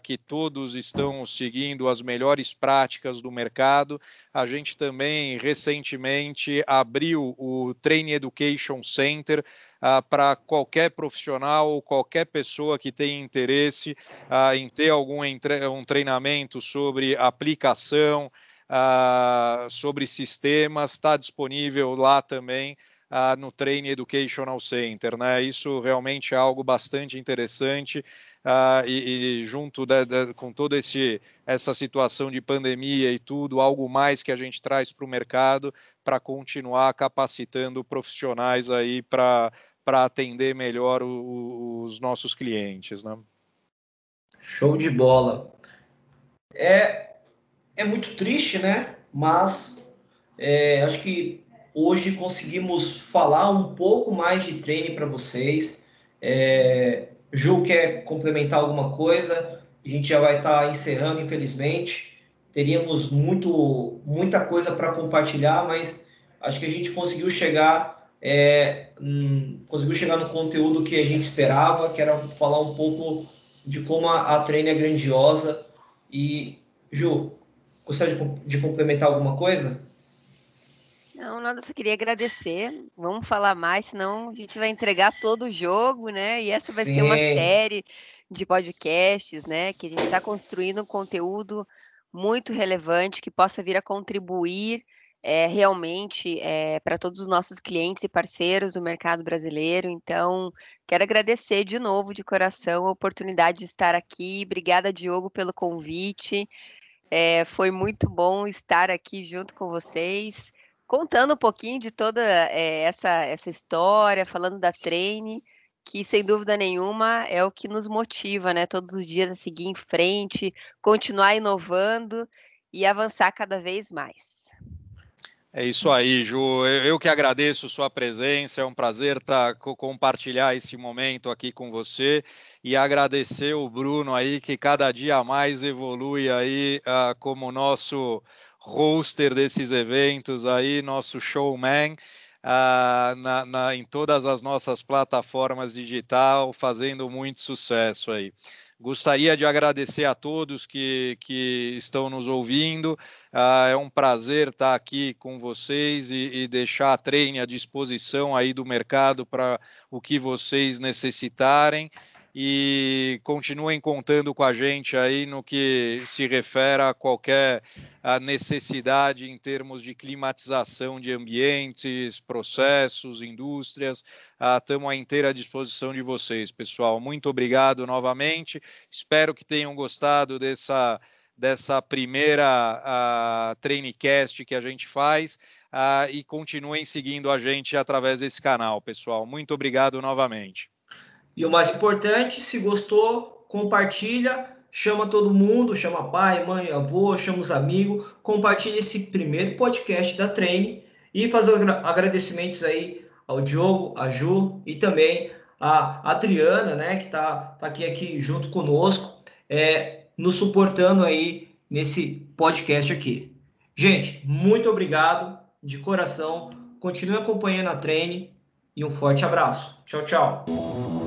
que todos estão seguindo as melhores práticas do mercado. A gente também recentemente abriu o Training Education Center uh, para qualquer profissional ou qualquer pessoa que tenha interesse uh, em ter algum um treinamento sobre aplicação, sobre sistemas, está disponível lá também uh, no Train Educational Center. Né? Isso realmente é algo bastante interessante uh, e, e, junto de, com toda essa situação de pandemia e tudo, algo mais que a gente traz para o mercado para continuar capacitando profissionais aí para atender melhor o, os nossos clientes. Né? Show de bola. É, é muito triste, né? Mas é, acho que Hoje conseguimos falar um pouco mais de treino para vocês. É, Ju quer complementar alguma coisa? A gente já vai estar tá encerrando, infelizmente. Teríamos muito, muita coisa para compartilhar, mas acho que a gente conseguiu chegar é, hum, conseguiu chegar no conteúdo que a gente esperava, que era falar um pouco de como a, a treina é grandiosa. E, Ju, gostaria de, de complementar alguma coisa? Não, nada, só queria agradecer. Vamos falar mais, senão a gente vai entregar todo o jogo, né? E essa vai Sim. ser uma série de podcasts, né? Que a gente está construindo um conteúdo muito relevante que possa vir a contribuir é, realmente é, para todos os nossos clientes e parceiros do mercado brasileiro. Então, quero agradecer de novo, de coração, a oportunidade de estar aqui. Obrigada, Diogo, pelo convite. É, foi muito bom estar aqui junto com vocês, contando um pouquinho de toda essa, essa história, falando da Treine que sem dúvida nenhuma é o que nos motiva, né, todos os dias a seguir em frente, continuar inovando e avançar cada vez mais. É isso aí, Ju. Eu que agradeço sua presença. É um prazer tá, compartilhar esse momento aqui com você e agradecer o Bruno aí que cada dia mais evolui aí uh, como nosso hoster desses eventos aí, nosso showman ah, na, na, em todas as nossas plataformas digital, fazendo muito sucesso aí. Gostaria de agradecer a todos que, que estão nos ouvindo. Ah, é um prazer estar aqui com vocês e, e deixar a treine à disposição aí do mercado para o que vocês necessitarem e continuem contando com a gente aí no que se refere a qualquer a necessidade em termos de climatização de ambientes, processos, indústrias. Estamos à inteira disposição de vocês, pessoal. Muito obrigado novamente. Espero que tenham gostado dessa, dessa primeira Trainecast que a gente faz. Uh, e continuem seguindo a gente através desse canal, pessoal. Muito obrigado novamente. E o mais importante, se gostou, compartilha, chama todo mundo, chama pai, mãe, avô, chama os amigos, compartilha esse primeiro podcast da Treine e fazer os agradecimentos aí ao Diogo, a Ju e também a Adriana, né, que tá, tá aqui, aqui junto conosco, é, nos suportando aí nesse podcast aqui. Gente, muito obrigado de coração. Continue acompanhando a Treine e um forte abraço. Tchau, tchau.